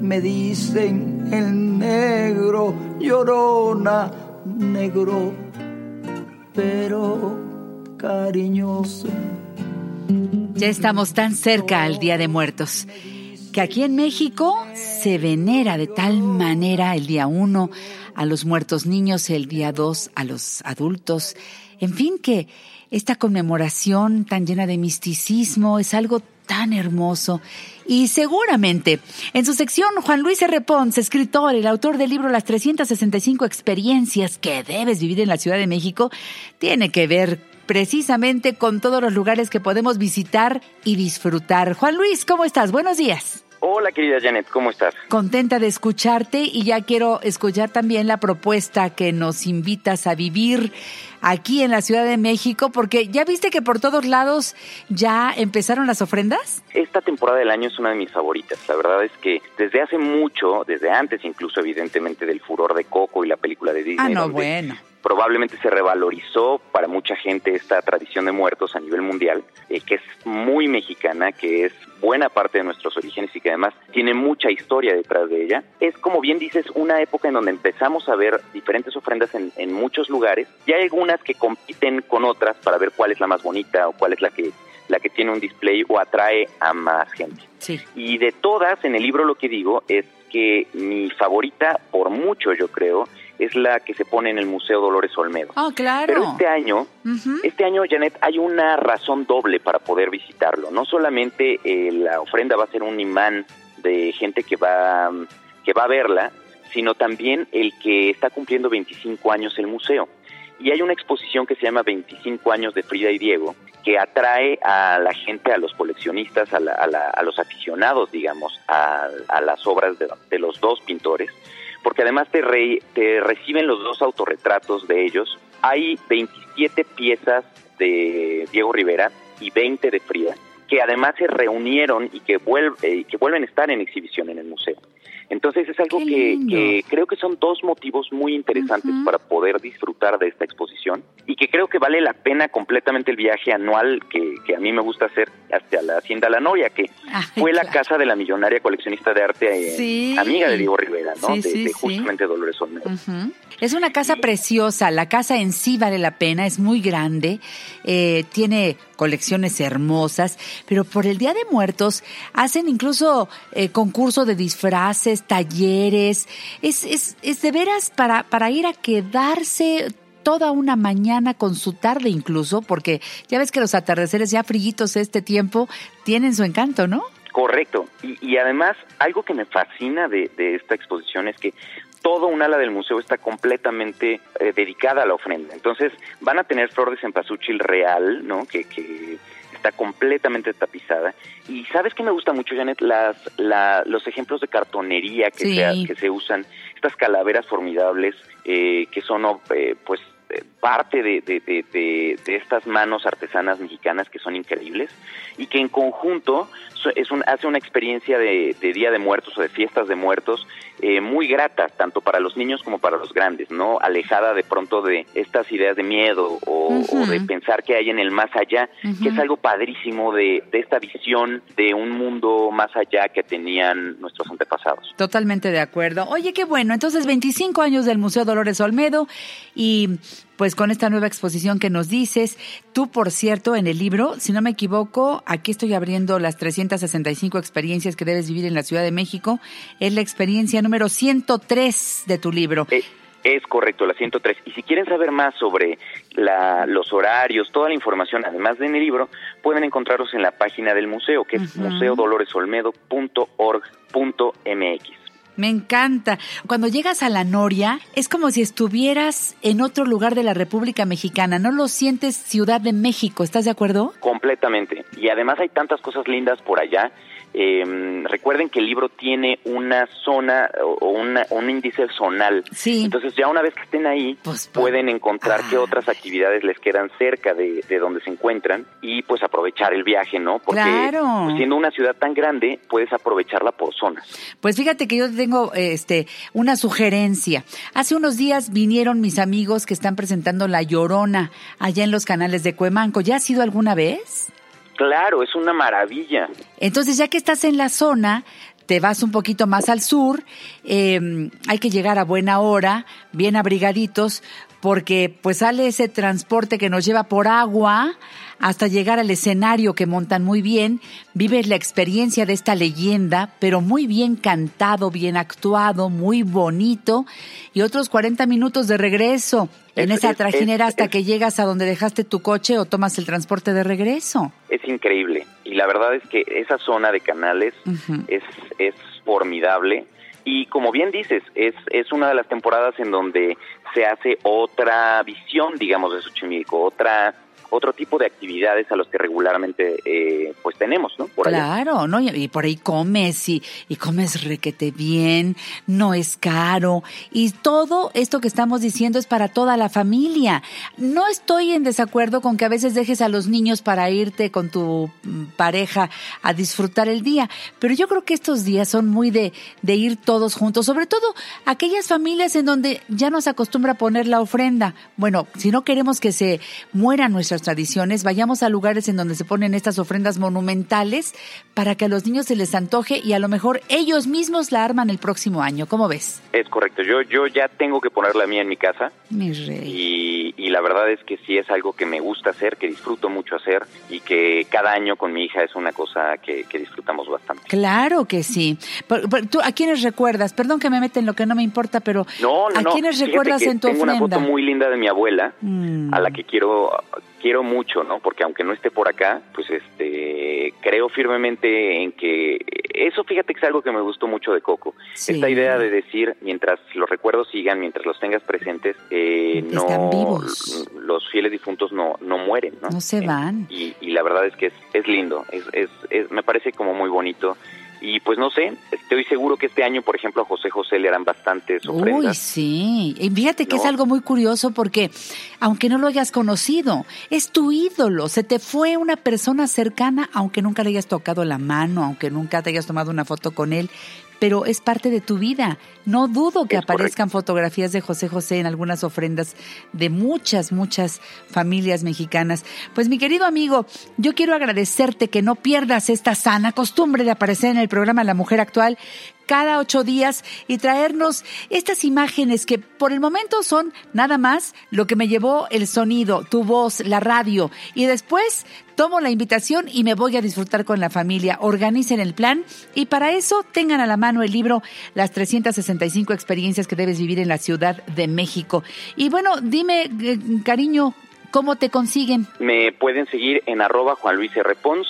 Me dicen el negro, llorona, negro, pero cariñoso. Ya estamos tan cerca al Día de Muertos que aquí en México se venera de tal manera el día uno a los muertos niños, el día dos a los adultos. En fin, que esta conmemoración tan llena de misticismo es algo tan hermoso. Y seguramente, en su sección, Juan Luis R. Pons, escritor, el autor del libro Las 365 experiencias que debes vivir en la Ciudad de México, tiene que ver precisamente con todos los lugares que podemos visitar y disfrutar. Juan Luis, ¿cómo estás? Buenos días. Hola querida Janet, ¿cómo estás? Contenta de escucharte y ya quiero escuchar también la propuesta que nos invitas a vivir aquí en la Ciudad de México, porque ya viste que por todos lados ya empezaron las ofrendas. Esta temporada del año es una de mis favoritas. La verdad es que desde hace mucho, desde antes incluso evidentemente del furor de Coco y la película de Disney. Ah, no, bueno probablemente se revalorizó para mucha gente esta tradición de muertos a nivel mundial, eh, que es muy mexicana, que es buena parte de nuestros orígenes y que además tiene mucha historia detrás de ella. Es como bien dices, una época en donde empezamos a ver diferentes ofrendas en, en muchos lugares y hay algunas que compiten con otras para ver cuál es la más bonita o cuál es la que la que tiene un display o atrae a más gente. Sí. Y de todas, en el libro lo que digo es que mi favorita, por mucho yo creo, es la que se pone en el Museo Dolores Olmedo. Oh, claro. Pero este año, este año, Janet, hay una razón doble para poder visitarlo. No solamente eh, la ofrenda va a ser un imán de gente que va, que va a verla, sino también el que está cumpliendo 25 años el museo. Y hay una exposición que se llama 25 años de Frida y Diego, que atrae a la gente, a los coleccionistas, a, a, los aficionados, digamos, a, las obras de, de los dos pintores porque además te, te reciben los dos autorretratos de ellos. Hay 27 piezas de Diego Rivera y 20 de Frida, que además se reunieron y que, vuelve, que vuelven a estar en exhibición en el museo. Entonces es algo que, creo que son dos motivos muy interesantes para poder disfrutar de esta exposición y que creo que vale la pena completamente el viaje anual que, a mí me gusta hacer hasta la Hacienda La Noria, que fue la casa de la millonaria coleccionista de arte eh, amiga de Diego Rivera, ¿no? de, justamente Dolores Olmedo. Es una casa preciosa, la casa en sí vale la pena, es muy grande, eh, tiene colecciones hermosas, pero por el Día de Muertos hacen incluso eh, concurso de disfraces, talleres, es, es, es de veras para, para ir a quedarse toda una mañana con su tarde incluso, porque ya ves que los atardeceres ya frillitos este tiempo tienen su encanto, ¿no? Correcto. Y, y además, algo que me fascina de, de, esta exposición es que todo un ala del museo está completamente eh, dedicada a la ofrenda. Entonces, van a tener flor de cempasúchil real, ¿no? Que, que está completamente tapizada. Y sabes que me gusta mucho, Janet, las, la, los ejemplos de cartonería que, se, que se usan, estas calaveras formidables eh, que son, eh, pues, eh, parte de, de, de, de, estas manos artesanas mexicanas que son increíbles y que en conjunto es un, hace una experiencia de, Día de Muertos o de fiestas de muertos eh, muy grata, tanto para los niños como para los grandes, ¿no? Alejada de pronto de estas ideas de miedo o, de pensar que hay en el más allá, que es algo padrísimo de, de esta visión de un mundo más allá que tenían nuestros antepasados. Totalmente de acuerdo. Oye, qué bueno. Entonces, 25 años del Museo Dolores Olmedo y pues con esta nueva exposición que nos dices. Tú, por cierto, en el libro, si no me equivoco, aquí estoy abriendo las 365 experiencias que debes vivir en la Ciudad de México. Es la experiencia número 103 de tu libro. Eh, es correcto, la 103. Y si quieren saber más sobre los horarios, toda la información, además de en el libro, pueden encontrarlos en la página del museo, que es museodoloresolmedo.org.mx. Me encanta. Cuando llegas a la Noria, es como si estuvieras en otro lugar de la República Mexicana. No lo sientes Ciudad de México, ¿estás de acuerdo? Completamente. Y además hay tantas cosas lindas por allá eh, recuerden que el libro tiene una zona o una, un índice zonal. Sí. Entonces ya una vez que estén ahí, pues, pues, pueden encontrar qué ah. otras actividades les quedan cerca de, donde se encuentran y pues aprovechar el viaje, ¿no? Porque pues, siendo una ciudad tan grande, puedes aprovecharla por zonas. Pues fíjate que yo tengo este una sugerencia. Hace unos días vinieron mis amigos que están presentando La Llorona allá en los canales de Cuemanco. ¿Ya has ido alguna vez? Claro, es una maravilla. Entonces, ya que estás en la zona, te vas un poquito más al sur, eh, hay que llegar a buena hora, bien abrigaditos, porque pues sale ese transporte que nos lleva por agua hasta llegar al escenario que montan muy bien, vives la experiencia de esta leyenda, pero muy bien cantado, bien actuado, muy bonito, y otros 40 minutos de regreso en esa trajinera hasta que llegas a donde dejaste tu coche o tomas el transporte de regreso. Es increíble, y la verdad es que esa zona de canales es, es formidable. Y como bien dices, es, es una de las temporadas en donde se hace otra visión, digamos, de Xochimilco, otra otro tipo de actividades a los que regularmente eh, pues tenemos, ¿no? claro, ¿no? Y, por ahí comes y, y comes requete bien, no es caro y todo esto que estamos diciendo es para toda la familia. No estoy en desacuerdo con que a veces dejes a los niños para irte con tu mm, pareja a disfrutar el día, pero yo creo que estos días son muy de, de ir todos juntos, sobre todo aquellas familias en donde ya nos acostumbra poner la ofrenda. Bueno, si no queremos que se muera nuestra tradiciones, vayamos a lugares en donde se ponen estas ofrendas monumentales para que a los niños se les antoje y a lo mejor ellos mismos la arman el próximo año. ¿Cómo ves? Es correcto. Yo, yo ya tengo que poner la mía en mi casa. Mi rey. Y, y la verdad es que sí es algo que me gusta hacer, que disfruto mucho hacer y que cada año con mi hija es una cosa que, disfrutamos bastante. Claro que sí. ¿Tú a quiénes recuerdas? Perdón que me meten lo que no me importa, pero no, ¿a quiénes recuerdas en tu tengo ofrenda? Tengo una foto muy linda de mi abuela, mm. a la que quiero quiero mucho, ¿no? Porque aunque no esté por acá, pues este creo firmemente en que eso fíjate que es algo que me gustó mucho de Coco. Esta idea de decir, mientras los recuerdos sigan, mientras los tengas presentes, eh, no vivos. los fieles difuntos no no mueren, ¿no? No se van. Y, y la verdad es que es, es lindo, es, es, es, me parece como muy bonito y pues no sé, estoy seguro que este año, por ejemplo, a José José le harán bastantes ofrendas. Uy, sí. Y fíjate que es algo muy curioso porque, aunque no lo hayas conocido, es tu ídolo. Se te fue una persona cercana, aunque nunca le hayas tocado la mano, aunque nunca te hayas tomado una foto con él pero es parte de tu vida. No dudo que aparezcan fotografías de José José en algunas ofrendas de muchas, muchas familias mexicanas. Pues mi querido amigo, yo quiero agradecerte que no pierdas esta sana costumbre de aparecer en el programa La Mujer Actual cada ocho días y traernos estas imágenes que por el momento son nada más lo que me llevó el sonido, tu voz, la radio. Y después tomo la invitación y me voy a disfrutar con la familia. Organicen el plan y para eso tengan a la mano el libro Las 365 experiencias que debes vivir en la Ciudad de México. Y bueno, dime, eh, cariño, ¿cómo te consiguen? Me pueden seguir en arroba Juan Luis R. Pons,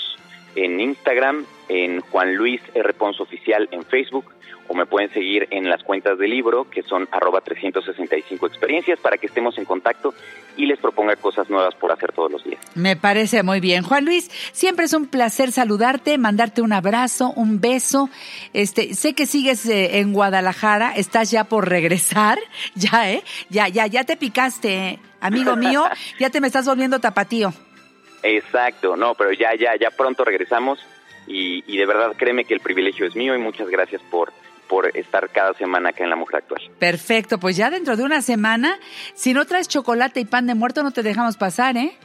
en Instagram, en Juan Luis R. Pons Oficial en Facebook o me pueden seguir en las cuentas del libro que son arroba 365 experiencias para que estemos en contacto y les proponga cosas nuevas por hacer todos los días. Me parece muy bien. Juan Luis, siempre es un placer saludarte, mandarte un abrazo, un beso. Este, sé que sigues eh, en Guadalajara, estás ya por regresar, ya, ¿eh? Ya, ya, ya te picaste, ¿eh? amigo mío, ya te me estás volviendo tapatío. Exacto, no, pero ya, ya, ya pronto regresamos y, de verdad créeme que el privilegio es mío y muchas gracias por, por estar cada semana acá en La Mujer Actual. Perfecto, pues ya dentro de una semana, si no traes chocolate y pan de muerto, no te dejamos pasar, ¿eh?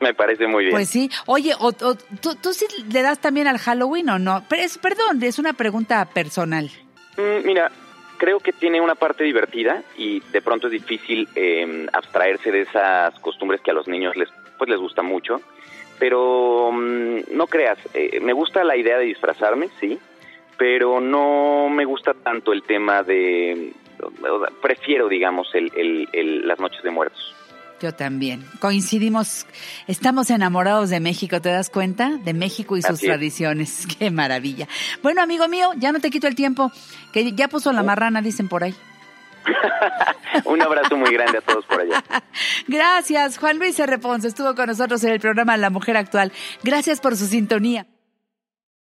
Me parece muy bien. Pues sí. Oye, o, ¿tú, sí le das también al Halloween o no? Pero es, perdón, es una pregunta personal. Mm, mira, creo que tiene una parte divertida y de pronto es difícil em, abstraerse de esas costumbres que a los niños les, pues les gusta mucho pero mm, no creas, eh, me gusta la idea de disfrazarme, sí, pero no me gusta tanto el tema de, prefiero, digamos, el, las noches de muertos. Yo también. Coincidimos, estamos enamorados de México, ¿te das cuenta? De México y sus tradiciones. Qué maravilla. Bueno, amigo mío, ya no te quito el tiempo, que ya puso la marrana, dicen por ahí. Un abrazo muy grande a todos por allá. Gracias, Juan Luis R. estuvo con nosotros en el programa La Mujer Actual. Gracias por su sintonía.